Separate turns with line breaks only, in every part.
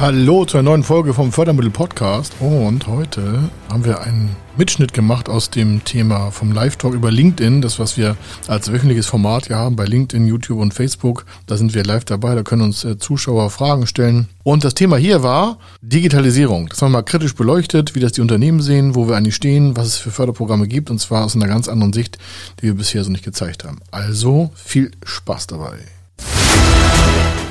Hallo zur neuen Folge vom Fördermittel Podcast. Und heute haben wir einen Mitschnitt gemacht aus dem Thema vom Live-Talk über LinkedIn. Das, was wir als wöchentliches Format hier haben bei LinkedIn, YouTube und Facebook. Da sind wir live dabei. Da können uns äh, Zuschauer Fragen stellen. Und das Thema hier war Digitalisierung. Das haben wir mal kritisch beleuchtet, wie das die Unternehmen sehen, wo wir eigentlich stehen, was es für Förderprogramme gibt. Und zwar aus einer ganz anderen Sicht, die wir bisher so nicht gezeigt haben. Also viel Spaß dabei.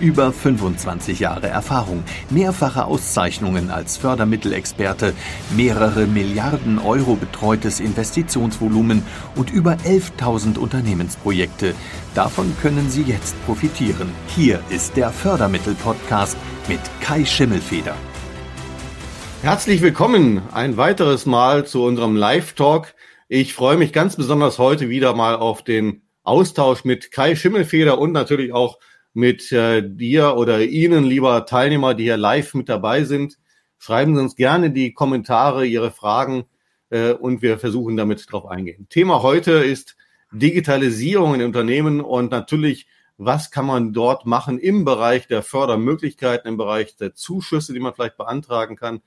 Über 25 Jahre Erfahrung, mehrfache Auszeichnungen als Fördermittelexperte, mehrere Milliarden Euro betreutes Investitionsvolumen und über 11.000 Unternehmensprojekte. Davon können Sie jetzt profitieren. Hier ist der Fördermittel-Podcast mit Kai Schimmelfeder.
Herzlich willkommen ein weiteres Mal zu unserem Live-Talk. Ich freue mich ganz besonders heute wieder mal auf den Austausch mit Kai Schimmelfeder und natürlich auch mit äh, dir oder Ihnen, lieber Teilnehmer, die hier live mit dabei sind. Schreiben Sie uns gerne die Kommentare, Ihre Fragen äh, und wir versuchen damit drauf eingehen. Thema heute ist Digitalisierung in Unternehmen und natürlich, was kann man dort machen im Bereich der Fördermöglichkeiten, im Bereich der Zuschüsse, die man vielleicht beantragen kann.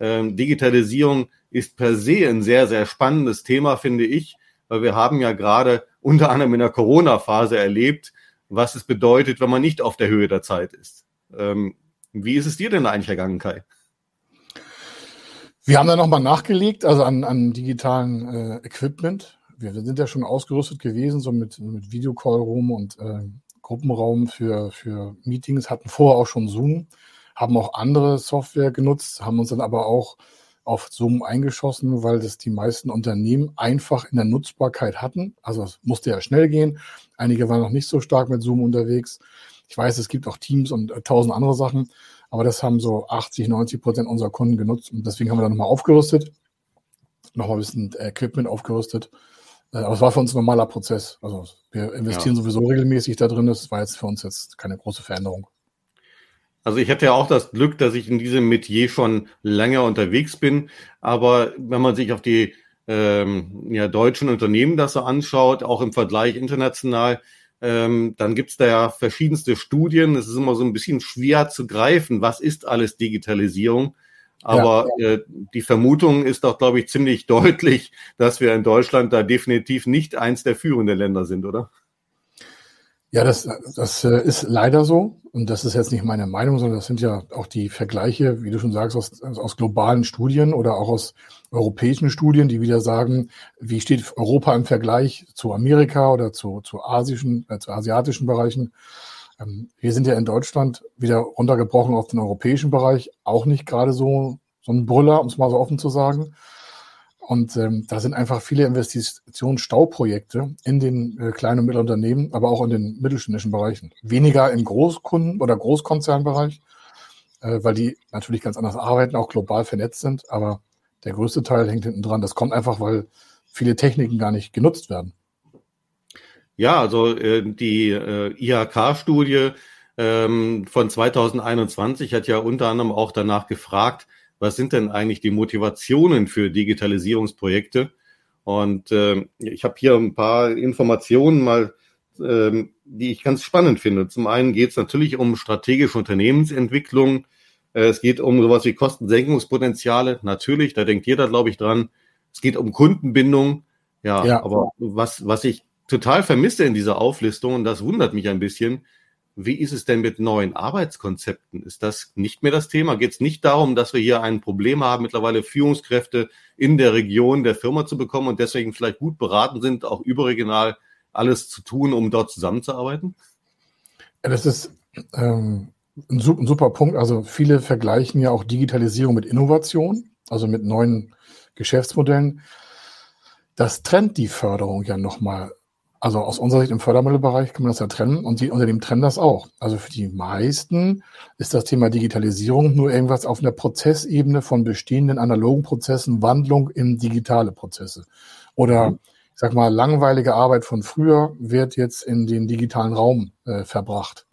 Ähm, Digitalisierung ist per se ein sehr, sehr spannendes Thema, finde ich, weil wir haben ja gerade unter anderem in der Corona-Phase erlebt, was es bedeutet, wenn man nicht auf der Höhe der Zeit ist. Ähm, wie ist es dir denn eigentlich ergangen, Kai?
Wir haben da nochmal nachgelegt, also an, an digitalen äh, Equipment. Wir sind ja schon ausgerüstet gewesen, so mit, mit Videocall-Room und äh, Gruppenraum für, für Meetings, hatten vorher auch schon Zoom, haben auch andere Software genutzt, haben uns dann aber auch auf Zoom eingeschossen, weil das die meisten Unternehmen einfach in der Nutzbarkeit hatten. Also es musste ja schnell gehen. Einige waren noch nicht so stark mit Zoom unterwegs. Ich weiß, es gibt auch Teams und äh, tausend andere Sachen, aber das haben so 80, 90 Prozent unserer Kunden genutzt und deswegen haben wir da nochmal aufgerüstet, nochmal ein bisschen Equipment aufgerüstet. Äh, aber es war für uns ein normaler Prozess. Also wir investieren ja. sowieso regelmäßig da drin. Das war jetzt für uns jetzt keine große Veränderung.
Also ich hatte ja auch das Glück, dass ich in diesem Metier schon länger unterwegs bin. Aber wenn man sich auf die ähm, ja, deutschen Unternehmen das so anschaut, auch im Vergleich international, ähm, dann gibt's da ja verschiedenste Studien. Es ist immer so ein bisschen schwer zu greifen, was ist alles Digitalisierung. Aber ja, ja. Äh, die Vermutung ist doch, glaube ich, ziemlich deutlich, dass wir in Deutschland da definitiv nicht eins der führenden Länder sind, oder?
Ja, das, das äh, ist leider so. Und das ist jetzt nicht meine Meinung, sondern das sind ja auch die Vergleiche, wie du schon sagst, aus, aus globalen Studien oder auch aus europäischen Studien, die wieder sagen, wie steht Europa im Vergleich zu Amerika oder zu, zu asischen, äh, zu asiatischen Bereichen. Ähm, wir sind ja in Deutschland wieder runtergebrochen auf den europäischen Bereich, auch nicht gerade so, so ein Brüller, um es mal so offen zu sagen. Und ähm, da sind einfach viele Investitionsstauprojekte in den äh, kleinen und mittleren Unternehmen, aber auch in den mittelständischen Bereichen. Weniger im Großkunden- oder Großkonzernbereich, äh, weil die natürlich ganz anders arbeiten, auch global vernetzt sind. Aber der größte Teil hängt hinten dran. Das kommt einfach, weil viele Techniken gar nicht genutzt werden.
Ja, also äh, die äh, IHK-Studie ähm, von 2021 hat ja unter anderem auch danach gefragt, was sind denn eigentlich die Motivationen für Digitalisierungsprojekte? Und äh, ich habe hier ein paar Informationen mal, äh, die ich ganz spannend finde. Zum einen geht es natürlich um strategische Unternehmensentwicklung. Äh, es geht um sowas wie Kostensenkungspotenziale. Natürlich, da denkt jeder, glaube ich, dran. Es geht um Kundenbindung. Ja, ja, aber was, was ich total vermisse in dieser Auflistung, und das wundert mich ein bisschen, wie ist es denn mit neuen Arbeitskonzepten? Ist das nicht mehr das Thema? Geht es nicht darum, dass wir hier ein Problem haben, mittlerweile Führungskräfte in der Region der Firma zu bekommen und deswegen vielleicht gut beraten sind, auch überregional alles zu tun, um dort zusammenzuarbeiten?
Das ist ähm, ein, super Punkt. Also viele vergleichen ja auch Digitalisierung mit Innovation, also mit neuen Geschäftsmodellen. Das trennt die Förderung ja nochmal Also aus unserer Sicht im Fördermittelbereich kann man das ja trennen und die Unternehmen trennen das auch. Also für die meisten ist das Thema Digitalisierung nur irgendwas auf einer Prozessebene von bestehenden analogen Prozessen, Wandlung in digitale Prozesse. Oder mhm. ich sag mal, langweilige Arbeit von früher wird jetzt in den digitalen Raum äh, verbracht.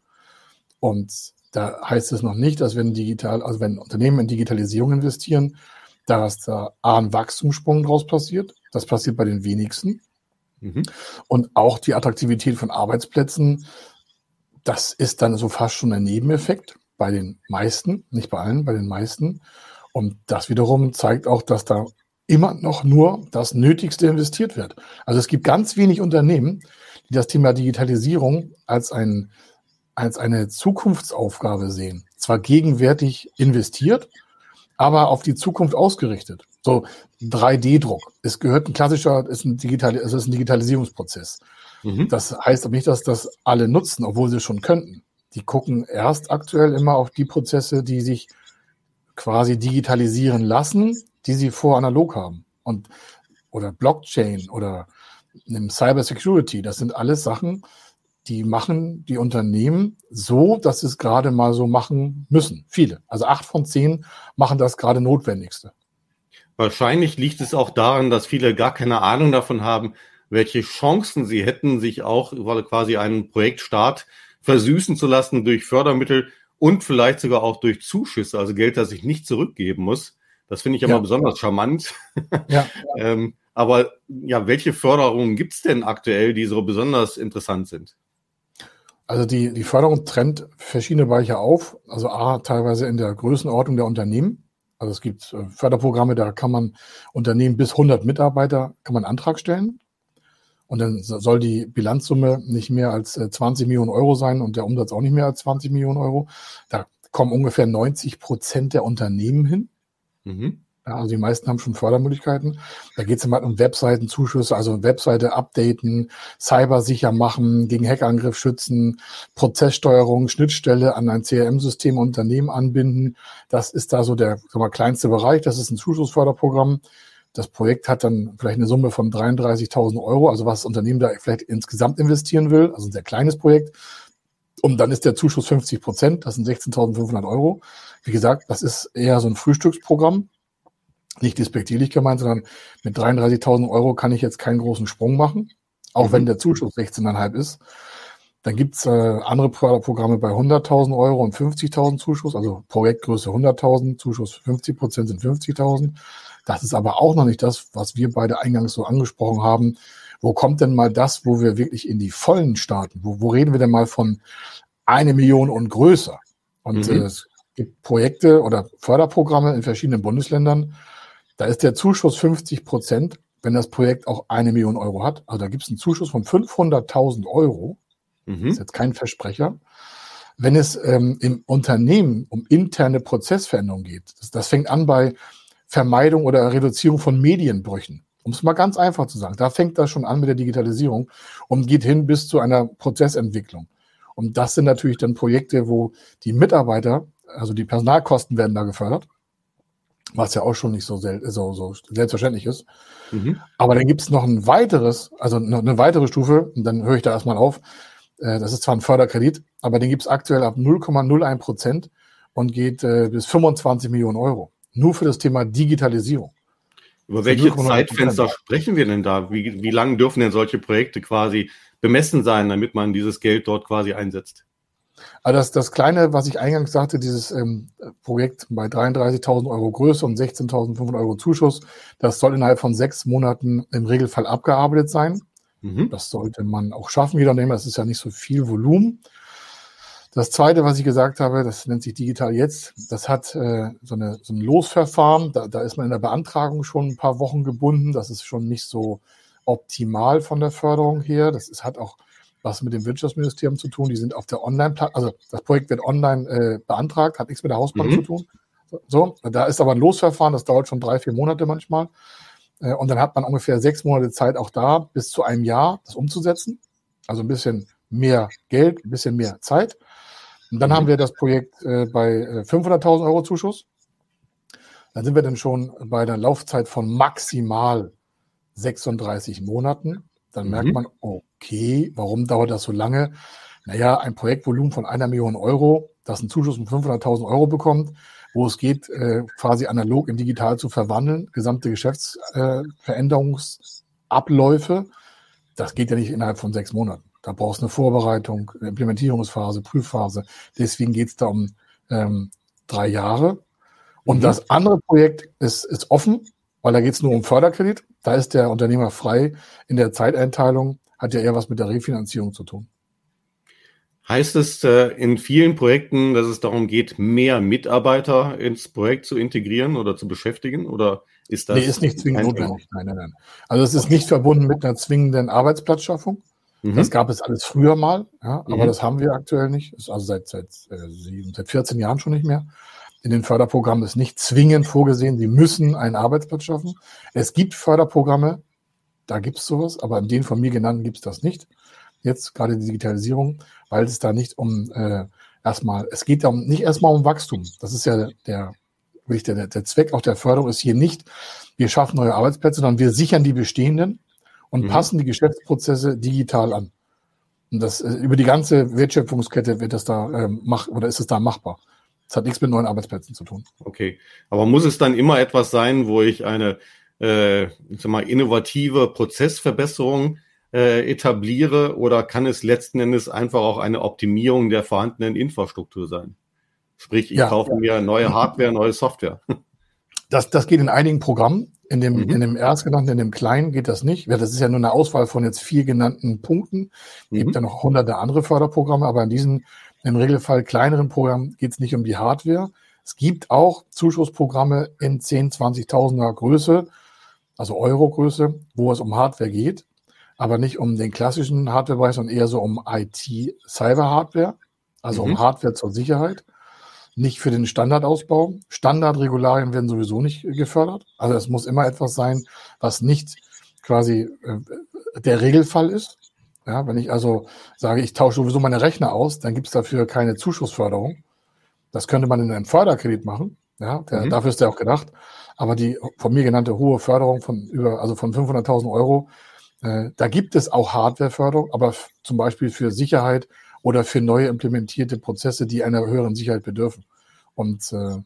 Und da heißt es noch nicht, dass wenn digital, also wenn Unternehmen in Digitalisierung investieren, dass da A ein Wachstumssprung draus passiert. Das passiert bei den wenigsten. Mhm. Und auch die Attraktivität von Arbeitsplätzen, das ist dann so fast schon ein Nebeneffekt bei den meisten, nicht bei allen, bei den meisten. Und das wiederum zeigt auch, dass da immer noch nur das Nötigste investiert wird. Also es gibt ganz wenig Unternehmen, die das Thema Digitalisierung als, ein, als eine Zukunftsaufgabe sehen. Zwar gegenwärtig investiert, aber auf die Zukunft ausgerichtet. So 3D-Druck. Es gehört ein klassischer, ist ein, Digital, es ist ein Digitalisierungsprozess. Mhm. Das heißt aber nicht, dass das alle nutzen, obwohl sie schon könnten. Die gucken erst aktuell immer auf die Prozesse, die sich quasi digitalisieren lassen, die sie vor analog haben. Und, oder Blockchain oder Cyber Security. Das sind alles Sachen, die machen die Unternehmen so, dass sie es gerade mal so machen müssen. Viele. Also acht von zehn machen das gerade Notwendigste.
Wahrscheinlich liegt es auch daran, dass viele gar keine Ahnung davon haben, welche Chancen sie hätten, sich auch quasi einen Projektstart versüßen zu lassen durch Fördermittel und vielleicht sogar auch durch Zuschüsse, also Geld, das ich nicht zurückgeben muss. Das finde ich immer ja. besonders charmant. Ja. ähm, aber ja, welche Förderungen gibt es denn aktuell, die so besonders interessant sind?
Also die, die Förderung trennt verschiedene Bereiche auf. Also A, teilweise in der Größenordnung der Unternehmen. Also es gibt äh, Förderprogramme, da kann man Unternehmen bis 100 Mitarbeiter, kann man Antrag stellen. Und dann soll die Bilanzsumme nicht mehr als 20 äh, Millionen Euro sein und der Umsatz auch nicht mehr als 20 Millionen Euro. Da kommen ungefähr 90 Prozent der Unternehmen hin. Mhm. Ja, also die meisten haben schon Fördermöglichkeiten. Da geht es immer um Webseitenzuschüsse, also Webseite updaten, Cyber sicher machen, gegen Hackangriff schützen, Prozesssteuerung, Schnittstelle an ein CRM-System Unternehmen anbinden. Das ist da so der mal, kleinste Bereich. Das ist ein Zuschussförderprogramm. Das Projekt hat dann vielleicht eine Summe von 33.000 Euro, also was das Unternehmen da vielleicht insgesamt investieren will, also ein sehr kleines Projekt. Und dann ist der Zuschuss 50 Prozent, das sind 16.500 Euro. Wie gesagt, das ist eher so ein Frühstücksprogramm nicht despektierlich gemeint, sondern mit 33.000 Euro kann ich jetzt keinen großen Sprung machen, auch mhm. wenn der Zuschuss 16,5 ist. Dann gibt's äh, andere Programme bei 100.000 Euro und 50.000 Zuschuss, also Projektgröße 100.000, Zuschuss 50 Prozent sind 50.000. Das ist aber auch noch nicht das, was wir beide eingangs so angesprochen haben. Wo kommt denn mal das, wo wir wirklich in die Vollen starten? Wo, wo reden wir denn mal von eine Million und größer? Und mhm. äh, es gibt Projekte oder Förderprogramme in verschiedenen Bundesländern, da ist der Zuschuss 50 Prozent, wenn das Projekt auch eine Million Euro hat. Also da gibt es einen Zuschuss von 500.000 Euro. Mhm. Das ist jetzt kein Versprecher. Wenn es ähm, im Unternehmen um interne Prozessveränderungen geht, das, das fängt an bei Vermeidung oder Reduzierung von Medienbrüchen. Um es mal ganz einfach zu sagen, da fängt das schon an mit der Digitalisierung und geht hin bis zu einer Prozessentwicklung. Und das sind natürlich dann Projekte, wo die Mitarbeiter, also die Personalkosten werden da gefördert was ja auch schon nicht so, so, so selbstverständlich ist. Mhm. Aber dann gibt es noch ein weiteres, also noch eine weitere Stufe, und dann höre ich da erstmal auf. Äh, das ist zwar ein Förderkredit, aber den gibt es aktuell ab 0,01 Prozent und geht äh, bis 25 Millionen Euro. Nur für das Thema Digitalisierung.
Über welche Zeitfenster sprechen wir denn da? Wie, wie lange dürfen denn solche Projekte quasi bemessen sein, damit man dieses Geld dort quasi einsetzt?
Also das, das kleine, was ich eingangs sagte, dieses ähm, Projekt bei 33.000 Euro Größe und 16.500 Euro Zuschuss, das soll innerhalb von sechs Monaten im Regelfall abgearbeitet sein. Mhm. Das sollte man auch schaffen, jeder nehmen. Das ist ja nicht so viel Volumen. Das zweite, was ich gesagt habe, das nennt sich digital jetzt, das hat äh, so, eine, so ein Losverfahren. Da, da ist man in der Beantragung schon ein paar Wochen gebunden. Das ist schon nicht so optimal von der Förderung her. Das ist, hat auch was mit dem Wirtschaftsministerium zu tun. Die sind auf der Online-Plattform, also das Projekt wird online äh, beantragt, hat nichts mit der Hausbank mhm. zu tun. So, da ist aber ein Losverfahren, das dauert schon drei, vier Monate manchmal. Äh, und dann hat man ungefähr sechs Monate Zeit auch da, bis zu einem Jahr das umzusetzen. Also ein bisschen mehr Geld, ein bisschen mehr Zeit. Und dann mhm. haben wir das Projekt äh, bei 500.000 äh, Euro Zuschuss. Dann sind wir dann schon bei einer Laufzeit von maximal 36 Monaten. Dann mhm. merkt man, okay, warum dauert das so lange? Naja, ein Projektvolumen von einer Million Euro, das einen Zuschuss von 500.000 Euro bekommt, wo es geht, äh, quasi analog in digital zu verwandeln, gesamte Geschäftsveränderungsabläufe, äh, das geht ja nicht innerhalb von sechs Monaten. Da brauchst du eine Vorbereitung, eine Implementierungsphase, Prüfphase. Deswegen geht es da um ähm, drei Jahre. Und mhm. das andere Projekt ist, ist offen, weil da geht es nur um Förderkredit. Da ist der Unternehmer frei in der Zeiteinteilung, hat ja eher was mit der Refinanzierung zu tun.
Heißt es äh, in vielen Projekten, dass es darum geht, mehr Mitarbeiter ins Projekt zu integrieren oder zu beschäftigen? Oder ist das?
Nee, ist nicht zwingend notwendig. Nein, nein, nein. Also es ist nicht verbunden mit einer zwingenden Arbeitsplatzschaffung. Mhm. Das gab es alles früher mal, ja, aber mhm. das haben wir aktuell nicht. Ist also seit, seit, äh, seit 14 Jahren schon nicht mehr. In den Förderprogrammen ist nicht zwingend vorgesehen, sie müssen einen Arbeitsplatz schaffen. Es gibt Förderprogramme, da gibt es sowas, aber in den von mir genannten gibt es das nicht jetzt gerade die Digitalisierung, weil es da nicht um äh, erstmal, es geht darum, nicht erstmal um Wachstum. Das ist ja der, der, der Zweck auch der Förderung ist hier nicht, wir schaffen neue Arbeitsplätze, sondern wir sichern die bestehenden und mhm. passen die Geschäftsprozesse digital an. Und das äh, über die ganze Wertschöpfungskette wird das da ähm, mach oder ist es da machbar. Das hat nichts mit neuen Arbeitsplätzen zu tun.
Okay, aber muss es dann immer etwas sein, wo ich eine äh, ich sag mal, innovative Prozessverbesserung äh, etabliere oder kann es letzten Endes einfach auch eine Optimierung der vorhandenen Infrastruktur sein? Sprich, ich ja, kaufe ja. mir neue Hardware, neue Software.
Das, das geht in einigen Programmen. In dem, mhm. in dem erstgenannten, in dem kleinen geht das nicht. Das ist ja nur eine Auswahl von jetzt vier genannten Punkten. Es mhm. gibt ja noch hunderte andere Förderprogramme, aber in diesem im Regelfall kleineren Programm geht es nicht um die Hardware. Es gibt auch Zuschussprogramme in 10, 20.000er Größe, also Euro-Größe, wo es um Hardware geht aber nicht um den klassischen Hardware-Bereich, sondern eher so um IT-Cyber-Hardware, also mhm. um Hardware zur Sicherheit, nicht für den Standardausbau. Standardregularien werden sowieso nicht gefördert. Also es muss immer etwas sein, was nicht quasi äh, der Regelfall ist. Ja, wenn ich also sage, ich tausche sowieso meine Rechner aus, dann gibt es dafür keine Zuschussförderung. Das könnte man in einem Förderkredit machen. Ja, der, mhm. dafür ist der auch gedacht. Aber die von mir genannte hohe Förderung von über, also von 500.000 Euro, äh, da gibt es auch Hardwareförderung, aber zum Beispiel für Sicherheit oder für neue implementierte Prozesse, die einer höheren Sicherheit bedürfen. Und äh,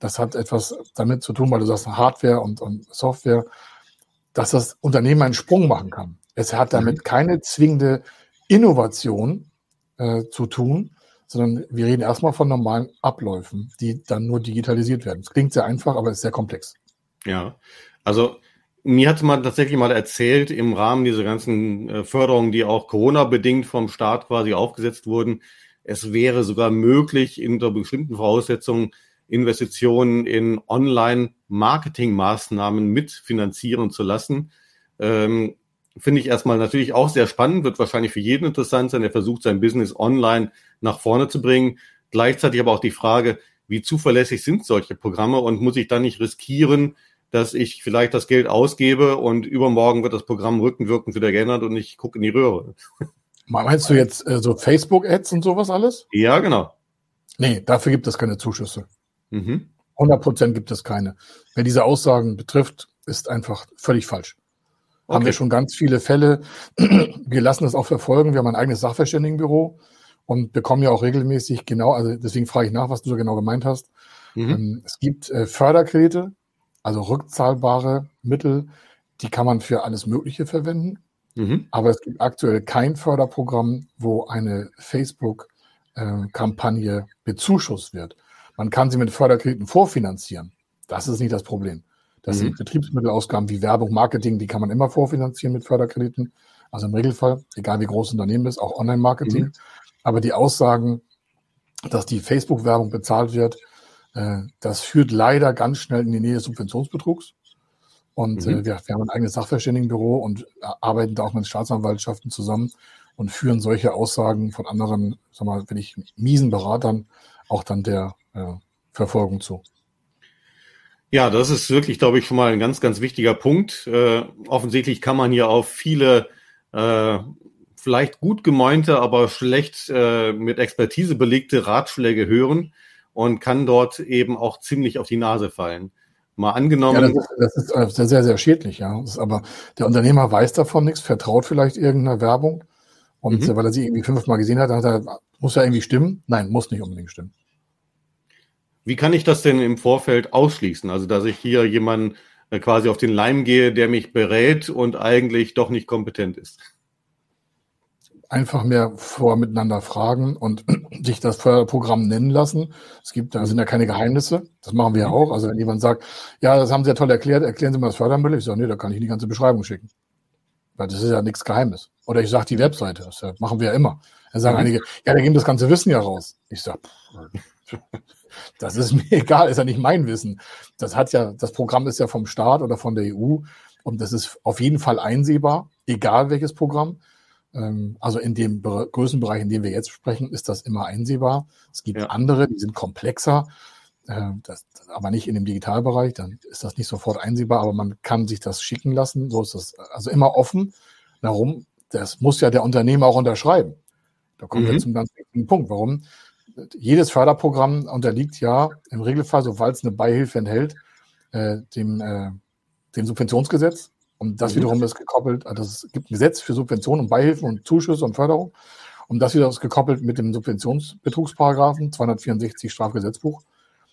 das hat etwas damit zu tun, weil du sagst Hardware und, und Software, dass das Unternehmen einen Sprung machen kann. Es hat damit mhm. keine zwingende Innovation äh, zu tun, sondern wir reden erstmal von normalen Abläufen, die dann nur digitalisiert werden. Es klingt sehr einfach, aber ist sehr komplex.
Ja, also mir hat man tatsächlich mal erzählt, im Rahmen dieser ganzen äh, Förderungen, die auch Corona-bedingt vom Staat quasi aufgesetzt wurden, es wäre sogar möglich, unter bestimmten Voraussetzungen Investitionen in Online-Marketing-Maßnahmen mitfinanzieren zu lassen. Ähm, Finde ich erstmal natürlich auch sehr spannend, wird wahrscheinlich für jeden interessant sein, der versucht, sein Business online nach vorne zu bringen. Gleichzeitig aber auch die Frage, wie zuverlässig sind solche Programme und muss ich da nicht riskieren, dass ich vielleicht das Geld ausgebe und übermorgen wird das Programm rückenwirkend wieder geändert und ich gucke in die Röhre.
Meinst du jetzt äh, so Facebook-Ads und sowas alles?
Ja, genau.
Nee, dafür gibt es keine Zuschüsse. Mhm. 100 Prozent gibt es keine. Wer diese Aussagen betrifft, ist einfach völlig falsch. Okay. Haben wir schon ganz viele Fälle. Wir lassen das auch verfolgen. Wir haben ein eigenes Sachverständigenbüro und bekommen ja auch regelmäßig genau, also deswegen frage ich nach, was du so genau gemeint hast. Mhm. Ähm, es gibt äh, Förderkredite, also rückzahlbare Mittel, die kann man für alles Mögliche verwenden. Mhm. Aber es gibt aktuell kein Förderprogramm, wo eine Facebook-Kampagne bezuschusst wird. Man kann sie mit Förderkrediten vorfinanzieren. Das ist nicht das Problem. Das mhm. sind Betriebsmittelausgaben wie Werbung, Marketing, die kann man immer vorfinanzieren mit Förderkrediten. Also im Regelfall, egal wie groß Unternehmen ist, auch Online-Marketing. Mhm. Aber die Aussagen, dass die Facebook-Werbung bezahlt wird, äh, das führt leider ganz schnell in die Nähe des Subventionsbetrugs. Und äh, mhm. wir, wir, haben ein eigenes Sachverständigenbüro und arbeiten da auch mit Staatsanwaltschaften zusammen und führen solche Aussagen von anderen, sag mal, wenn ich miesen Beratern auch dann der äh, Verfolgung zu.
Ja, das ist wirklich, glaube ich, schon mal ein ganz, ganz wichtiger Punkt. Äh, offensichtlich kann man hier auf viele äh, vielleicht gut gemeinte, aber schlecht äh, mit Expertise belegte Ratschläge hören und kann dort eben auch ziemlich auf die Nase fallen. Mal angenommen. Ja,
das, ist, das ist sehr, sehr schädlich, ja. aber der Unternehmer weiß davon nichts, vertraut vielleicht irgendeiner Werbung. Und mhm. weil er sie irgendwie fünfmal gesehen hat, hat er, muss er irgendwie stimmen? Nein, muss nicht unbedingt stimmen.
Wie kann ich das denn im Vorfeld ausschließen? Also, dass ich hier jemanden äh, quasi auf den Leim gehe, der mich berät und eigentlich doch nicht kompetent ist.
Einfach mehr vor miteinander fragen und sich das Förderprogramm nennen lassen. Es gibt, da sind ja keine Geheimnisse. Das machen wir ja auch. Also wenn jemand sagt, ja, das haben Sie ja toll erklärt, erklären Sie mal das Fördermittel. Ich sage, nee, da kann ich die ganze Beschreibung schicken. Weil das ist ja nichts Geheimes. Oder ich sage die Webseite, das machen wir ja immer. Dann sagen mhm. einige, ja, da geben das ganze Wissen ja raus. Ich sage, das ist mir egal, ist ja nicht mein Wissen. Das hat ja, das Programm ist ja vom Staat oder von der EU und das ist auf jeden Fall einsehbar, egal welches Programm. Ähm, also in dem Größenbereich, in dem wir jetzt sprechen, ist das immer einsehbar. Es gibt ja. andere, die sind komplexer, äh, das, aber nicht in dem Digitalbereich, dann ist das nicht sofort einsehbar, aber man kann sich das schicken lassen. So ist das also immer offen. Warum? Das muss ja der Unternehmer auch unterschreiben. Da kommen mhm. wir zum ganz wichtigen Punkt. Warum? Jedes Förderprogramm unterliegt ja im Regelfall, sobald es eine Beihilfe enthält, äh, dem, äh, dem Subventionsgesetz. Und das mhm. wiederum ist gekoppelt, also es gibt ein Gesetz für Subventionen und Beihilfen und Zuschüsse und Förderung. Und das wiederum ist gekoppelt mit dem Subventionsbetrugsparagraphen 264 Strafgesetzbuch.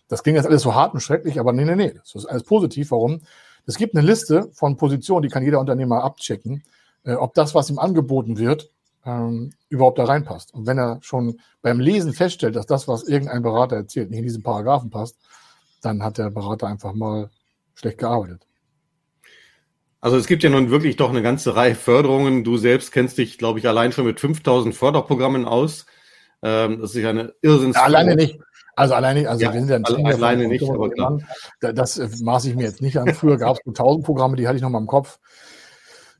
Das klingt jetzt alles so hart und schrecklich, aber nee, nee, nee, das ist alles positiv. Warum? Es gibt eine Liste von Positionen, die kann jeder Unternehmer abchecken, äh, ob das, was ihm angeboten wird, ähm, überhaupt da reinpasst. Und wenn er schon beim Lesen feststellt, dass das, was irgendein Berater erzählt, nicht in diesen Paragraphen passt, dann hat der Berater einfach mal schlecht gearbeitet.
Also es gibt ja nun wirklich doch eine ganze Reihe Förderungen. Du selbst kennst dich, glaube ich, allein schon mit 5000 Förderprogrammen aus. Ähm, das ist ja eine Irrsinns.
Ja, alleine nicht. Also alleine, also
ja, wir sind ja ein Team alleine nicht, aber klar.
Das maße ich mir jetzt nicht an. Früher gab es nur 1000 Programme, die hatte ich noch mal im Kopf.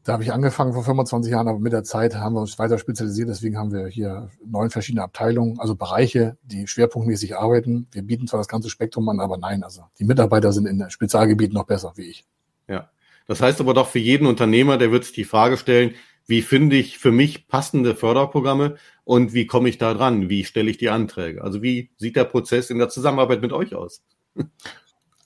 Da habe ich angefangen vor 25 Jahren, aber mit der Zeit haben wir uns weiter spezialisiert. Deswegen haben wir hier neun verschiedene Abteilungen, also Bereiche, die schwerpunktmäßig arbeiten. Wir bieten zwar das ganze Spektrum an, aber nein, also die Mitarbeiter sind in Spezialgebieten noch besser wie ich.
Ja, das heißt aber doch für jeden Unternehmer, der wird sich die Frage stellen, wie finde ich für mich passende Förderprogramme und wie komme ich da dran? Wie stelle ich die Anträge? Also wie sieht der Prozess in der Zusammenarbeit mit euch aus?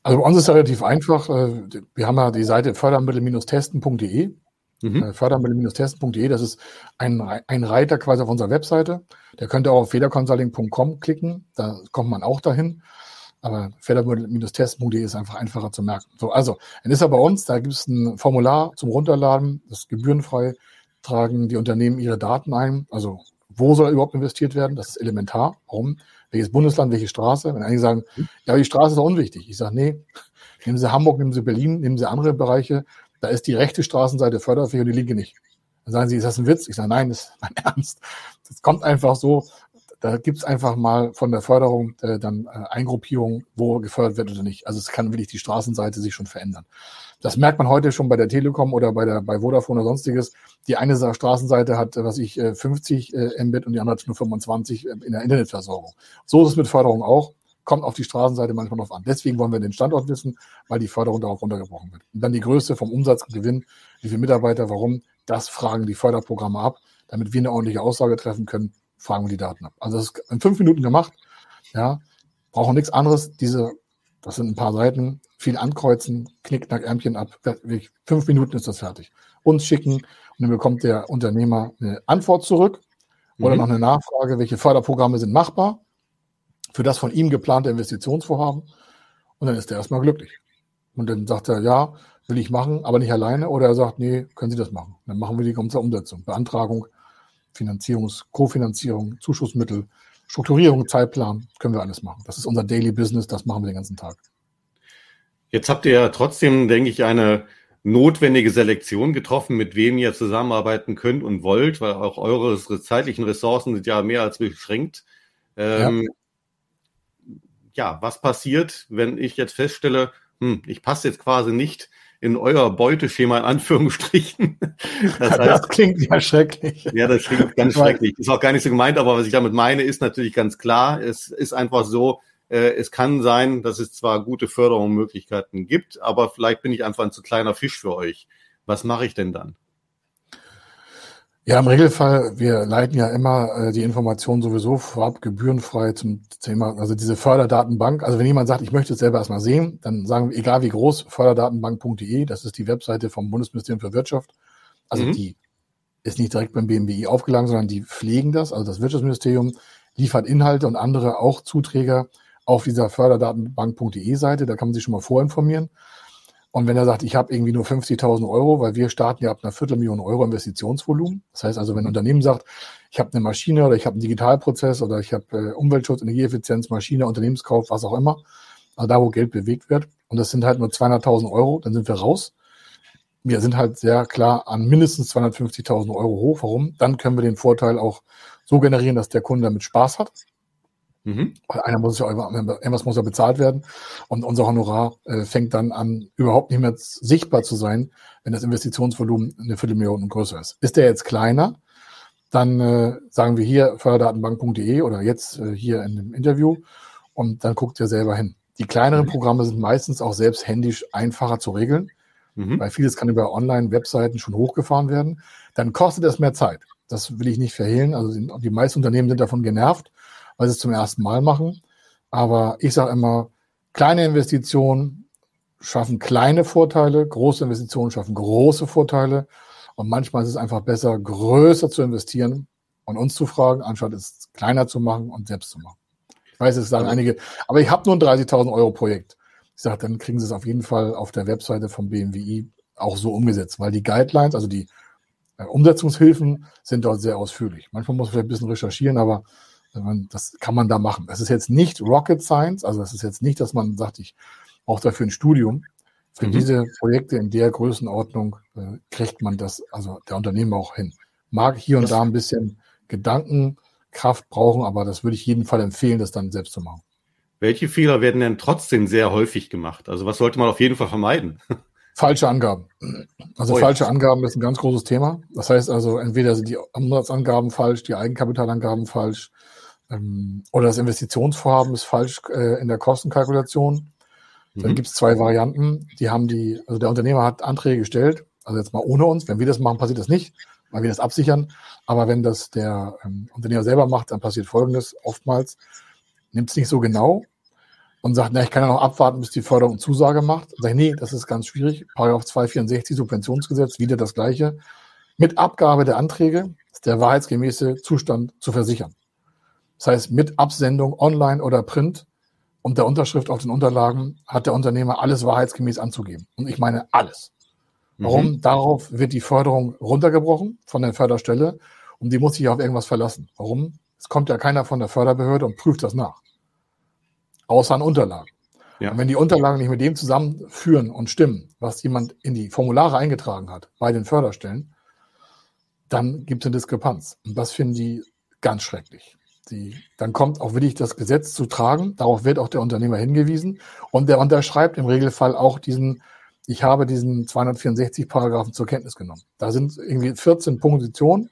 Also bei uns ist es relativ einfach. Äh, wir haben ja die Seite fördermittel-testen.de. Mhm. Äh, Fördermittel-testen.de, das ist ein, ein Reiter quasi auf unserer Webseite. Der könnte auch auf federconsulting.com klicken, da kommt man auch dahin. Aber fördermittel-testen.de ist einfach einfacher zu merken. So, also, dann ist er bei uns, da gibt es ein Formular zum Runterladen, das ist gebührenfrei, tragen die Unternehmen ihre Daten ein. Also, wo soll überhaupt investiert werden? Das ist elementar. Warum? Welches Bundesland, welche Straße? Wenn einige sagen, mhm. ja, die Straße ist auch unwichtig. Ich sage, nee, nehmen Sie Hamburg, nehmen Sie Berlin, nehmen Sie andere Bereiche. Da ist die rechte Straßenseite förderfähig und die linke nicht. Dann sagen sie, ist das ein Witz? Ich sage, nein, das ist mein Ernst. Das kommt einfach so. Da gibt's einfach mal von der Förderung äh, dann äh, Eingruppierung, wo gefördert wird oder nicht. Also es kann wirklich die Straßenseite sich schon verändern. Das merkt man heute schon bei der Telekom oder bei der bei Vodafone oder sonstiges. Die eine Straßenseite hat, was ich, 50 äh, Mbit und die andere hat nur 25 äh, in der Internetversorgung. So ist es mit Förderung auch kommt auf die Straßenseite manchmal noch an. Deswegen wollen wir den Standort wissen, weil die Förderung darauf runtergebrochen wird. Und dann die Größe vom Umsatzgewinn, wie viele Mitarbeiter, warum, das fragen die Förderprogramme ab. Damit wir eine ordentliche Aussage treffen können, fragen wir die Daten ab. Also das ist in fünf Minuten gemacht. Ja, brauchen nichts anderes. Diese, das sind ein paar Seiten, viel ankreuzen, knick, knack, Ärmchen ab. Fünf Minuten ist das fertig. Uns schicken und dann bekommt der Unternehmer eine Antwort zurück oder mhm. noch eine Nachfrage, welche Förderprogramme sind machbar für das von ihm geplante Investitionsvorhaben. Und dann ist er erstmal glücklich. Und dann sagt er, ja, will ich machen, aber nicht alleine. Oder er sagt, nee, können Sie das machen. Dann machen wir die ganze Umsetzung. Beantragung, Finanzierungs-, Kofinanzierung, Zuschussmittel, Strukturierung, Zeitplan, können wir alles machen. Das ist unser Daily Business, das machen wir den ganzen Tag.
Jetzt habt ihr ja trotzdem, denke ich, eine notwendige Selektion getroffen, mit wem ihr zusammenarbeiten könnt und wollt, weil auch eure zeitlichen Ressourcen sind ja mehr als beschränkt. Ähm, ja ja, was passiert, wenn ich jetzt feststelle, hm, ich passe jetzt quasi nicht in euer Beuteschema in Anführungsstrichen.
Das, heißt, das klingt ja schrecklich.
Ja, das klingt ganz schrecklich. Ist auch gar nicht so gemeint, aber was ich damit meine, ist natürlich ganz klar. Es ist einfach so, äh, es kann sein, dass es zwar gute Förderungsmöglichkeiten gibt, aber vielleicht bin ich einfach ein zu kleiner Fisch für euch. Was mache ich denn dann?
Ja, im Regelfall, wir leiten ja immer äh, die Informationen sowieso vorab gebührenfrei zum Thema, also diese Förderdatenbank. Also wenn jemand sagt, ich möchte es selber erstmal sehen, dann sagen wir, egal wie groß, förderdatenbank.de, das ist die Webseite vom Bundesministerium für Wirtschaft. Also mhm. die ist nicht direkt beim BMWI aufgeladen, sondern die pflegen das. Also das Wirtschaftsministerium liefert Inhalte und andere auch Zuträger auf dieser Förderdatenbank.de Seite. Da kann man sich schon mal vorinformieren. Und wenn er sagt, ich habe irgendwie nur 50.000 Euro, weil wir starten ja ab einer Viertelmillion Euro Investitionsvolumen. Das heißt also, wenn ein Unternehmen sagt, ich habe eine Maschine oder ich habe einen Digitalprozess oder ich habe äh, Umweltschutz, Energieeffizienz, Maschine, Unternehmenskauf, was auch immer, also da, wo Geld bewegt wird, und das sind halt nur 200.000 Euro, dann sind wir raus. Wir sind halt sehr klar an mindestens 250.000 Euro hoch. Warum? Dann können wir den Vorteil auch so generieren, dass der Kunde damit Spaß hat. Mhm. Einer muss ja, irgendwas muss ja bezahlt werden. Und unser Honorar äh, fängt dann an, überhaupt nicht mehr sichtbar zu sein, wenn das Investitionsvolumen eine Viertelmillion und größer ist. Ist der jetzt kleiner, dann äh, sagen wir hier förderdatenbank.de oder jetzt äh, hier in dem Interview und dann guckt ihr selber hin. Die kleineren mhm. Programme sind meistens auch selbst händisch einfacher zu regeln, mhm. weil vieles kann über Online-Webseiten schon hochgefahren werden. Dann kostet es mehr Zeit. Das will ich nicht verhehlen. Also die meisten Unternehmen sind davon genervt weil sie es zum ersten Mal machen. Aber ich sage immer, kleine Investitionen schaffen kleine Vorteile, große Investitionen schaffen große Vorteile. Und manchmal ist es einfach besser, größer zu investieren und uns zu fragen, anstatt es kleiner zu machen und selbst zu machen. Ich weiß, es sagen einige, aber ich habe nur ein 30.000 Euro Projekt. Ich sage, dann kriegen Sie es auf jeden Fall auf der Webseite vom BMWI auch so umgesetzt, weil die Guidelines, also die äh, Umsetzungshilfen sind dort sehr ausführlich. Manchmal muss man vielleicht ein bisschen recherchieren, aber das kann man da machen. Das ist jetzt nicht Rocket Science, also das ist jetzt nicht, dass man sagt, ich brauche dafür ein Studium. Für mhm. diese Projekte in der Größenordnung äh, kriegt man das, also der Unternehmer auch hin. Mag hier und das da ein bisschen Gedankenkraft brauchen, aber das würde ich jeden Fall empfehlen, das dann selbst zu machen.
Welche Fehler werden denn trotzdem sehr häufig gemacht? Also was sollte man auf jeden Fall vermeiden?
Falsche Angaben. Also oh, falsche ja. Angaben ist ein ganz großes Thema. Das heißt also, entweder sind die Umsatzangaben falsch, die Eigenkapitalangaben falsch, ähm, oder das Investitionsvorhaben ist falsch äh, in der Kostenkalkulation. Mhm. Dann gibt es zwei Varianten. Die haben die, also der Unternehmer hat Anträge gestellt, also jetzt mal ohne uns. Wenn wir das machen, passiert das nicht, weil wir das absichern. Aber wenn das der ähm, Unternehmer selber macht, dann passiert Folgendes oftmals. Nimmt es nicht so genau und sagt, na, ich kann ja noch abwarten, bis die Förderung Zusage macht. Sag ich, nee, das ist ganz schwierig. Paragraph 264 Subventionsgesetz, wieder das Gleiche. Mit Abgabe der Anträge ist der wahrheitsgemäße Zustand zu versichern. Das heißt, mit Absendung online oder print und der Unterschrift auf den Unterlagen hat der Unternehmer alles wahrheitsgemäß anzugeben. Und ich meine alles. Warum? Mhm. Darauf wird die Förderung runtergebrochen von der Förderstelle und die muss sich auf irgendwas verlassen. Warum? Es kommt ja keiner von der Förderbehörde und prüft das nach. Außer an Unterlagen. Ja. Und wenn die Unterlagen nicht mit dem zusammenführen und stimmen, was jemand in die Formulare eingetragen hat bei den Förderstellen, dann gibt es eine Diskrepanz. Und das finden die ganz schrecklich. Die, dann kommt auch wirklich das Gesetz zu tragen. Darauf wird auch der Unternehmer hingewiesen. Und der unterschreibt im Regelfall auch diesen, ich habe diesen 264 Paragraphen zur Kenntnis genommen. Da sind irgendwie 14 Positionen,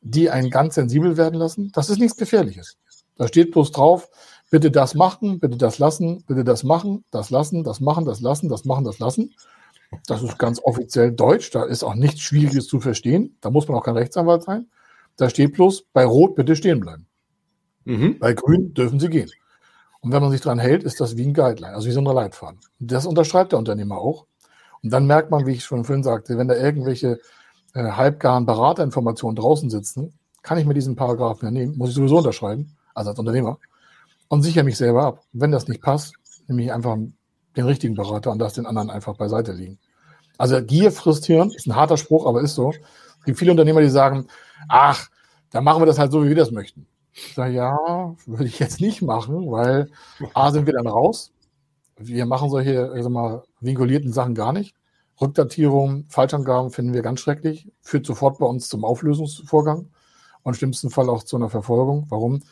die einen ganz sensibel werden lassen. Das ist nichts Gefährliches. Da steht bloß drauf, bitte das machen, bitte das lassen, bitte das machen, das lassen, das machen, das lassen, das machen, das lassen. Das ist ganz offiziell Deutsch. Da ist auch nichts Schwieriges zu verstehen. Da muss man auch kein Rechtsanwalt sein. Da steht bloß, bei Rot bitte stehen bleiben. Mhm. Bei Grün dürfen sie gehen. Und wenn man sich daran hält, ist das wie ein Guideline, also wie so ein Leitfaden. Das unterschreibt der Unternehmer auch. Und dann merkt man, wie ich schon vorhin sagte, wenn da irgendwelche äh, halbgaren Beraterinformationen draußen sitzen, kann ich mir diesen Paragraphen nehmen, muss ich sowieso unterschreiben, also als Unternehmer, und sichere mich selber ab. wenn das nicht passt, nehme ich einfach den richtigen Berater und lasse den anderen einfach beiseite liegen. Also Gier frisst Hirn, ist ein harter Spruch, aber ist so. Es gibt viele Unternehmer, die sagen, ach, dann machen wir das halt so, wie wir das möchten. Ich sage, ja, würde ich jetzt nicht machen, weil A sind wir dann raus. Wir machen solche, ich sag mal, vinkulierten Sachen gar nicht. Rückdatierung, Falschangaben finden wir ganz schrecklich, führt sofort bei uns zum Auflösungsvorgang und im schlimmsten Fall auch zu einer Verfolgung. Warum?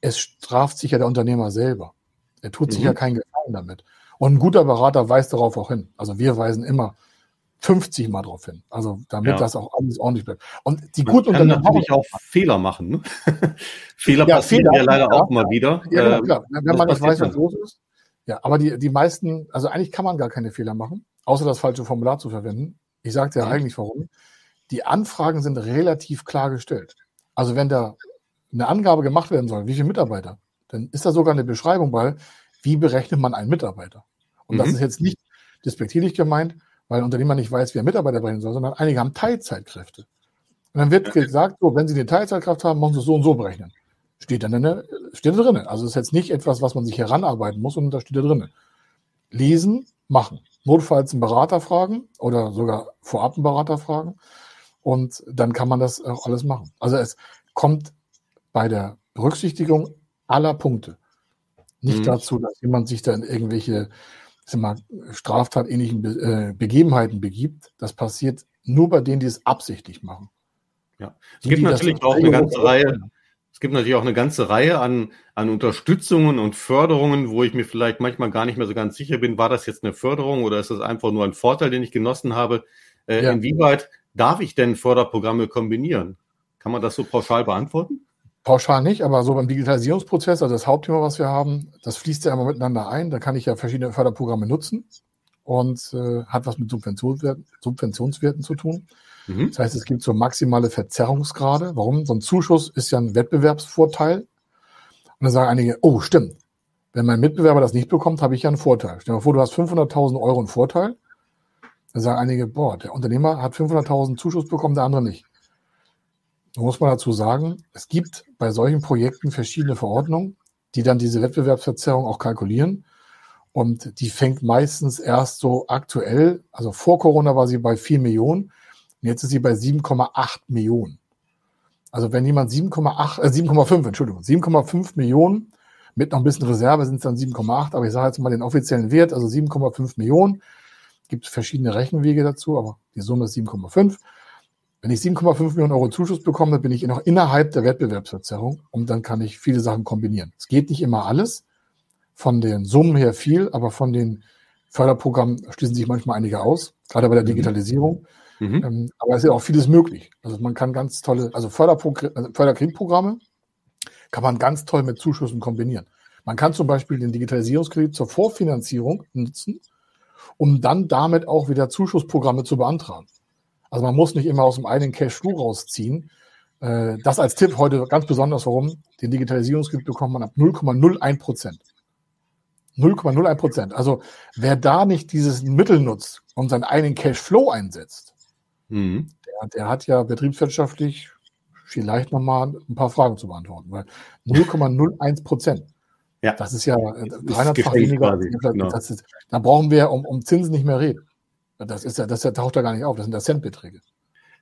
Es straft sich ja der Unternehmer selber. Er tut sich mhm. ja keinen Gefallen damit. Und ein guter Berater weist darauf auch hin. Also wir weisen immer 50 Mal drauf hin. Also damit ja. das auch alles ordentlich bleibt. Und die
Man guten kann natürlich auch Fehler machen. Ne? Fehler ja, passieren Fehler, ja leider ja. auch mal wieder.
Ja, genau, klar. Wenn man nicht weiß, was los ist. Ja, aber die, die meisten, also eigentlich kann man gar keine Fehler machen, außer das falsche Formular zu verwenden. Ich sagte ja eigentlich warum. die Anfragen sind relativ klar gestellt. Also wenn da eine Angabe gemacht werden soll, wie viele Mitarbeiter, dann ist da sogar eine Beschreibung bei, wie berechnet man einen Mitarbeiter. Und mhm. das ist jetzt nicht despektierlich gemeint, weil ein Unternehmer nicht weiß, wie er Mitarbeiter bringen soll, sondern einige haben Teilzeitkräfte. Und dann wird gesagt, so, wenn Sie eine Teilzeitkraft haben, müssen Sie es so und so berechnen. Steht dann in der, steht da drin. Also ist jetzt nicht etwas, was man sich heranarbeiten muss, sondern da steht da drin. Lesen, machen. Notfalls einen Berater fragen oder sogar vorab einen Berater fragen. Und dann kann man das auch alles machen. Also es kommt bei der Berücksichtigung aller Punkte nicht mhm. dazu, dass jemand sich da in mal, straftatähnlichen Be äh, Begebenheiten begibt. Das passiert nur bei denen, die es absichtlich machen.
Ja, es gibt natürlich auch eine ganze Reihe. Es gibt natürlich auch eine ganze Reihe an, an Unterstützungen und Förderungen, wo ich mir vielleicht manchmal gar nicht mehr so ganz sicher bin, war das jetzt eine Förderung oder ist das einfach nur ein Vorteil, den ich genossen habe? Äh, ja. Inwieweit darf ich denn Förderprogramme kombinieren? Kann man das so pauschal beantworten?
Pauschal nicht, aber so beim Digitalisierungsprozess, also das Hauptthema, was wir haben, das fließt ja immer miteinander ein. Da kann ich ja verschiedene Förderprogramme nutzen und äh, hat was mit Subventionswerten, Subventionswerten zu tun. Mhm. Das heißt, es gibt so maximale Verzerrungsgrade. Warum? So ein Zuschuss ist ja ein Wettbewerbsvorteil. Und dann sagen einige, oh, stimmt. Wenn mein Mitbewerber das nicht bekommt, habe ich ja einen Vorteil. Stell dir mal vor, du hast 500.000 Euro einen Vorteil. Dann sagen einige, boah, der Unternehmer hat 500.000 Zuschuss bekommen, der andere nicht. Da muss man dazu sagen, es gibt bei solchen Projekten verschiedene Verordnungen, die dann diese Wettbewerbsverzerrung auch kalkulieren. Und die fängt meistens erst so aktuell, also vor Corona war sie bei 4 Millionen und jetzt ist sie bei 7,8 Millionen. Also wenn jemand 7,8, äh 7,5, Entschuldigung, 7,5 Millionen mit noch ein bisschen Reserve sind es dann 7,8, aber ich sage jetzt mal den offiziellen Wert, also 7,5 Millionen. Gibt verschiedene Rechenwege dazu, aber die Summe ist 7,5. Wenn ich 7,5 Millionen Euro Zuschuss bekomme, dann bin ich noch innerhalb der Wettbewerbsverzerrung und dann kann ich viele Sachen kombinieren. Es geht nicht immer alles, von den Summen her viel, aber von den Förderprogrammen schließen sich manchmal einige aus, gerade bei der mhm. Digitalisierung. Mhm. Ähm, aber es ist ja auch vieles möglich. Also man kann ganz tolle, also also Förderkreditprogramme kann man ganz toll mit Zuschüssen kombinieren. Man kann zum Beispiel den Digitalisierungskredit zur Vorfinanzierung nutzen, um dann damit auch wieder Zuschussprogramme zu beantragen. Also man muss nicht immer aus dem eigenen Cashflow rausziehen. Äh, das als Tipp heute ganz besonders, warum den Digitalisierungskredit bekommt man ab 0,01 Prozent. 0,01 Prozent. Also wer da nicht dieses Mittel nutzt und seinen eigenen Cashflow einsetzt, mhm. der, der, hat ja betriebswirtschaftlich vielleicht nochmal ein paar Fragen zu beantworten, weil 0,01 Prozent. Ja. Das ist ja 300-fach weniger. Genau. Ist, da brauchen wir um, um Zinsen nicht mehr reden. Das ist ja, das taucht da gar nicht auf. Das sind ja Centbeträge.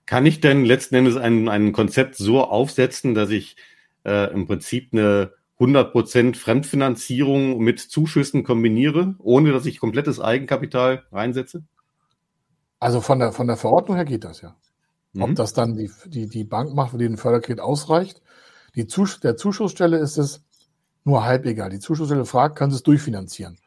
Kann ich denn letzten Endes ein, ein Konzept so aufsetzen, dass ich äh, im Prinzip eine 100% Fremdfinanzierung mit Zuschüssen kombiniere, ohne dass ich komplettes Eigenkapital reinsetze?
Also von der, von der Verordnung her geht das ja. Mhm. Ob das dann die, die, die Bank macht, wo die den Förderkredit ausreicht. Die Zus der Zuschussstelle ist es nur halb egal. Die Zuschussstelle fragt, können Sie es durchfinanzieren?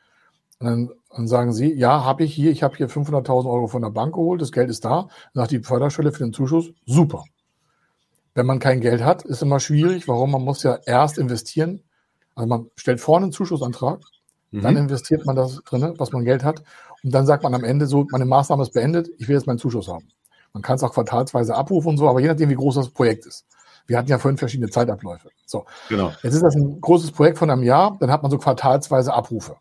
Und dann, dann sagen sie, ja, habe ich hier, ich habe hier 500.000 Euro von der Bank geholt, das Geld ist da. Dann sagt die Förderstelle für den Zuschuss, super. Wenn man kein Geld hat, ist immer schwierig. Warum? Man muss ja erst investieren. Also man stellt vorne einen Zuschussantrag, mhm. dann investiert man das drin, was man Geld hat. Und dann sagt man am Ende so, meine Maßnahme ist beendet, ich will jetzt meinen Zuschuss haben. Man kann es auch quartalsweise abrufen und so, aber je nachdem, wie groß das Projekt ist. Wir hatten ja vorhin verschiedene Zeitabläufe. So. Genau. Jetzt ist das ein großes Projekt von einem Jahr, dann hat man so quartalsweise Abrufe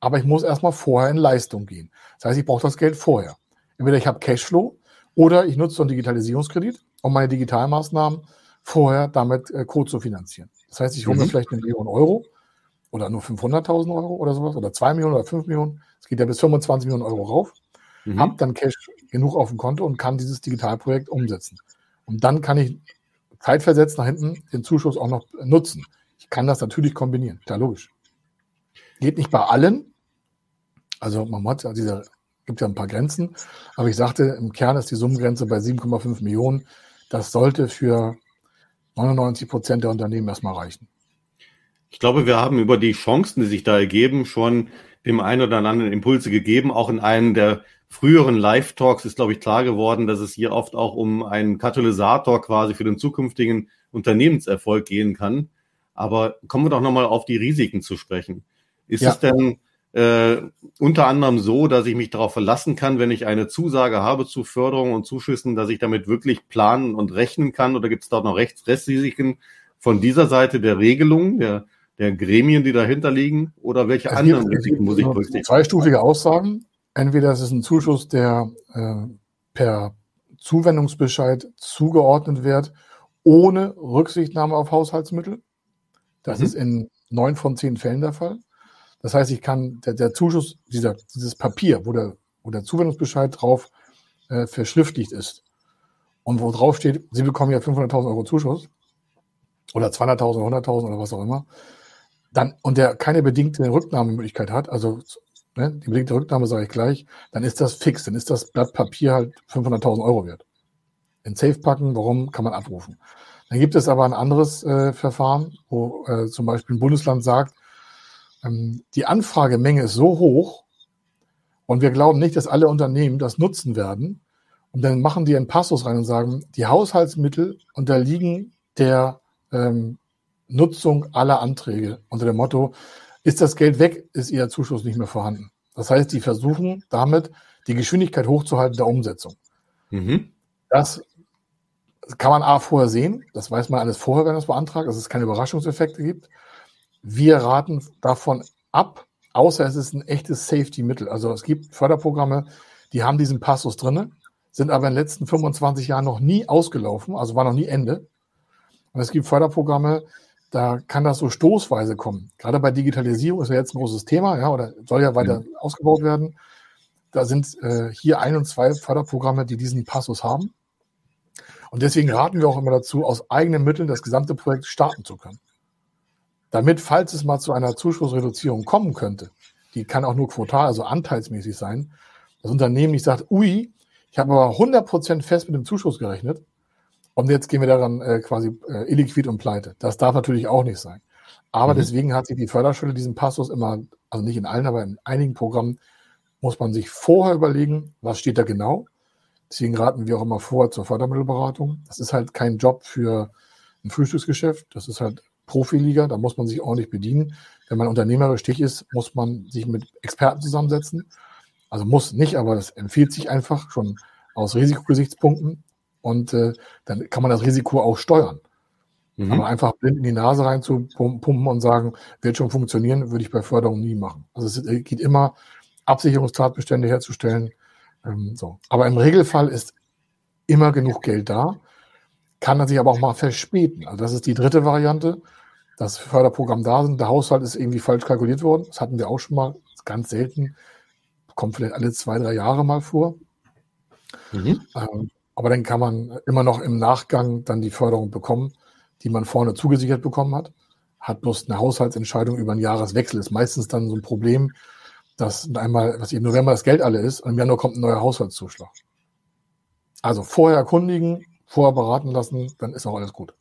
aber ich muss erstmal vorher in Leistung gehen. Das heißt, ich brauche das Geld vorher. Entweder ich habe Cashflow oder ich nutze so einen Digitalisierungskredit, um meine Digitalmaßnahmen vorher damit äh, Code zu finanzieren. Das heißt, ich hole mhm. mir vielleicht eine Million Euro oder nur 500.000 Euro oder sowas oder zwei Millionen oder fünf Millionen. Es geht ja bis 25 Millionen Euro rauf. Mhm. Habe dann Cash genug auf dem Konto und kann dieses Digitalprojekt umsetzen. Und dann kann ich zeitversetzt nach hinten den Zuschuss auch noch nutzen. Ich kann das natürlich kombinieren. Ja, logisch. Geht nicht bei allen. Also man hat ja diese, gibt ja ein paar Grenzen. Aber ich sagte, im Kern ist die Summengrenze bei 7,5 Millionen. Das sollte für 99 Prozent der Unternehmen erstmal reichen.
Ich glaube, wir haben über die Chancen, die sich da ergeben, schon dem einen oder anderen Impulse gegeben. Auch in einem der früheren Live-Talks ist, glaube ich, klar geworden, dass es hier oft auch um einen Katalysator quasi für den zukünftigen Unternehmenserfolg gehen kann. Aber kommen wir doch nochmal auf die Risiken zu sprechen. Ist ja. es denn äh, unter anderem so, dass ich mich darauf verlassen kann, wenn ich eine Zusage habe zu Förderung und Zuschüssen, dass ich damit wirklich planen und rechnen kann? Oder gibt es dort noch Rechts Restrisiken von dieser Seite der Regelung, der, der Gremien, die dahinter liegen? Oder welche
es
anderen Risiken muss ich berücksichtigen?
Zweistufige Aussagen. Entweder es ist ein Zuschuss, der äh, per Zuwendungsbescheid zugeordnet wird, ohne Rücksichtnahme auf Haushaltsmittel. Das mhm. ist in neun von zehn Fällen der Fall. Das heißt, ich kann, der, der Zuschuss, dieser, dieses Papier, wo der, wo der Zuwendungsbescheid drauf äh, verschriftlicht ist und wo drauf steht, Sie bekommen ja 500.000 Euro Zuschuss oder 200.000 oder 100.000 oder was auch immer, dann, und der keine bedingte Rücknahmemöglichkeit hat, also ne, die bedingte Rücknahme sage ich gleich, dann ist das fix, dann ist das Blatt Papier halt 500.000 Euro wert. In Safe packen, warum, kann man abrufen. Dann gibt es aber ein anderes äh, Verfahren, wo äh, zum Beispiel ein Bundesland sagt, die Anfragemenge ist so hoch und wir glauben nicht, dass alle Unternehmen das nutzen werden. Und dann machen die einen Passus rein und sagen, die Haushaltsmittel unterliegen der ähm, Nutzung aller Anträge unter dem Motto, ist das Geld weg, ist ihr Zuschuss nicht mehr vorhanden. Das heißt, die versuchen damit die Geschwindigkeit hochzuhalten der Umsetzung. Mhm. Das kann man A vorher sehen, das weiß man alles vorher, wenn man es beantragt, dass es keine Überraschungseffekte gibt. Wir raten davon ab, außer es ist ein echtes Safety-Mittel. Also es gibt Förderprogramme, die haben diesen Passus drinne, sind aber in den letzten 25 Jahren noch nie ausgelaufen, also war noch nie Ende. Und es gibt Förderprogramme, da kann das so stoßweise kommen. Gerade bei Digitalisierung ist ja jetzt ein großes Thema, ja, oder soll ja weiter mhm. ausgebaut werden. Da sind äh, hier ein und zwei Förderprogramme, die diesen Passus haben. Und deswegen raten wir auch immer dazu, aus eigenen Mitteln das gesamte Projekt starten zu können damit, falls es mal zu einer Zuschussreduzierung kommen könnte, die kann auch nur quotal, also anteilsmäßig sein, das Unternehmen nicht sagt, ui, ich habe aber 100% fest mit dem Zuschuss gerechnet und jetzt gehen wir daran äh, quasi äh, illiquid und pleite. Das darf natürlich auch nicht sein. Aber mhm. deswegen hat sich die Förderschule diesen Passus immer, also nicht in allen, aber in einigen Programmen, muss man sich vorher überlegen, was steht da genau. Deswegen raten wir auch immer vor zur Fördermittelberatung. Das ist halt kein Job für ein Frühstücksgeschäft. Das ist halt Profiliga, da muss man sich ordentlich bedienen. Wenn man unternehmerisch tätig ist, muss man sich mit Experten zusammensetzen. Also muss nicht, aber das empfiehlt sich einfach schon aus Risikogesichtspunkten. Und äh, dann kann man das Risiko auch steuern. Mhm. Aber einfach blind in die Nase rein zu pumpen und sagen, wird schon funktionieren, würde ich bei Förderung nie machen. Also es geht immer, Absicherungstatbestände herzustellen. Ähm, so. Aber im Regelfall ist immer genug Geld da, kann er sich aber auch mal verspäten. Also das ist die dritte Variante das Förderprogramm da sind. Der Haushalt ist irgendwie falsch kalkuliert worden. Das hatten wir auch schon mal, ganz selten. Kommt vielleicht alle zwei, drei Jahre mal vor. Mhm. Ähm, aber dann kann man immer noch im Nachgang dann die Förderung bekommen, die man vorne zugesichert bekommen hat. Hat bloß eine Haushaltsentscheidung über einen Jahreswechsel. Ist meistens dann so ein Problem, dass einmal, was im November das Geld alle ist und im Januar kommt ein neuer Haushaltszuschlag. Also vorher erkundigen, vorher beraten lassen, dann ist auch alles gut.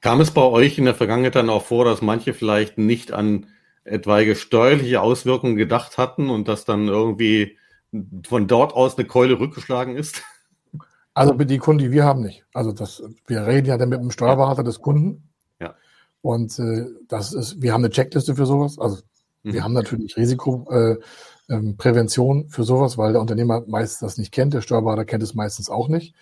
Kam es bei euch in der Vergangenheit dann auch vor, dass manche vielleicht nicht an etwaige steuerliche Auswirkungen gedacht hatten und dass dann irgendwie von dort aus eine Keule rückgeschlagen ist?
Also die Kunden, die wir haben, nicht. Also das, wir reden ja dann mit dem Steuerberater des Kunden.
Ja.
Und äh, das ist, wir haben eine Checkliste für sowas. Also mhm. wir haben natürlich Risikoprävention äh, ähm, für sowas, weil der Unternehmer meistens das nicht kennt, der Steuerberater kennt es meistens auch nicht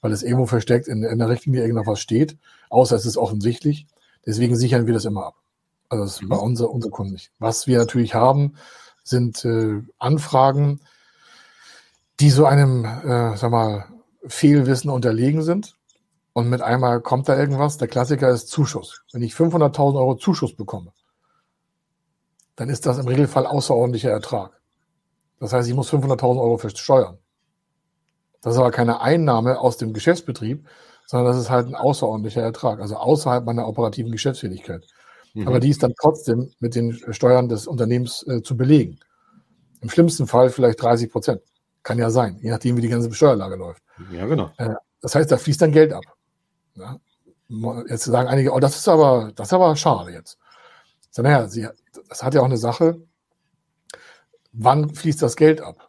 weil es irgendwo versteckt in, in der Richtlinie irgendwo was steht, außer es ist offensichtlich. Deswegen sichern wir das immer ab. Also das ist mhm. bei unser, unsere Kunden nicht. Was wir natürlich haben, sind äh, Anfragen, die so einem, äh, sag mal, Fehlwissen unterlegen sind. Und mit einmal kommt da irgendwas. Der Klassiker ist Zuschuss. Wenn ich 500.000 Euro Zuschuss bekomme, dann ist das im Regelfall außerordentlicher Ertrag. Das heißt, ich muss 500.000 Euro versteuern. Das ist aber keine Einnahme aus dem Geschäftsbetrieb, sondern das ist halt ein außerordentlicher Ertrag, also außerhalb meiner operativen Geschäftsfähigkeit. Mhm. Aber die ist dann trotzdem mit den Steuern des Unternehmens äh, zu belegen. Im schlimmsten Fall vielleicht 30 Prozent. Kann ja sein, je nachdem, wie die ganze Steuerlage läuft.
Ja, genau.
Äh, das heißt, da fließt dann Geld ab. Ja? Jetzt sagen einige, oh, das ist aber, das ist aber schade jetzt. So, naja, sie, das hat ja auch eine Sache. Wann fließt das Geld ab?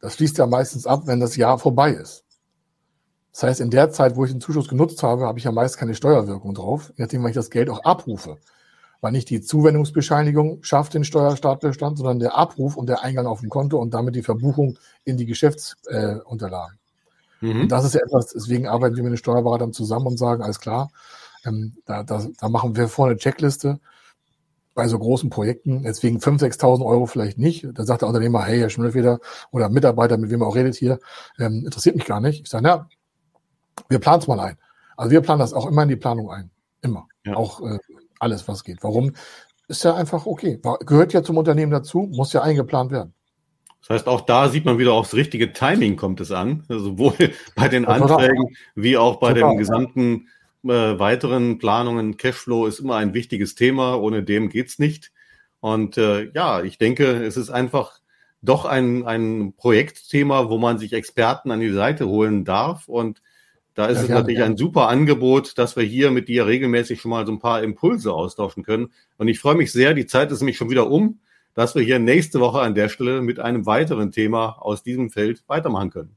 Das fließt ja meistens ab, wenn das Jahr vorbei ist. Das heißt, in der Zeit, wo ich den Zuschuss genutzt habe, habe ich ja meist keine Steuerwirkung drauf, nachdem, ich das Geld auch abrufe. weil nicht die Zuwendungsbescheinigung schafft den Steuerstartbestand, sondern der Abruf und der Eingang auf dem Konto und damit die Verbuchung in die Geschäftsunterlagen. Äh, mhm. Das ist ja etwas, deswegen arbeiten wir mit den Steuerberatern zusammen und sagen, alles klar, ähm, da, da, da machen wir vorne eine Checkliste bei so großen Projekten, deswegen 5.000, 6.000 Euro vielleicht nicht. Da sagt der Unternehmer, hey, Herr Schmüllfeder oder Mitarbeiter, mit wem er auch redet hier, ähm, interessiert mich gar nicht. Ich sage, ja, wir planen es mal ein. Also wir planen das auch immer in die Planung ein. Immer. Ja. Auch äh, alles, was geht. Warum? Ist ja einfach okay. Gehört ja zum Unternehmen dazu, muss ja eingeplant werden.
Das heißt, auch da sieht man wieder aufs richtige Timing kommt es an. Also sowohl bei den Anträgen wie auch bei Total. dem gesamten äh, weiteren Planungen. Cashflow ist immer ein wichtiges Thema. Ohne dem geht's nicht. Und äh, ja, ich denke, es ist einfach doch ein, ein Projektthema, wo man sich Experten an die Seite holen darf. Und da ist ja, es gerne, natürlich gerne. ein super Angebot, dass wir hier mit dir regelmäßig schon mal so ein paar Impulse austauschen können. Und ich freue mich sehr, die Zeit ist nämlich schon wieder um, dass wir hier nächste Woche an der Stelle mit einem weiteren Thema aus diesem Feld weitermachen können.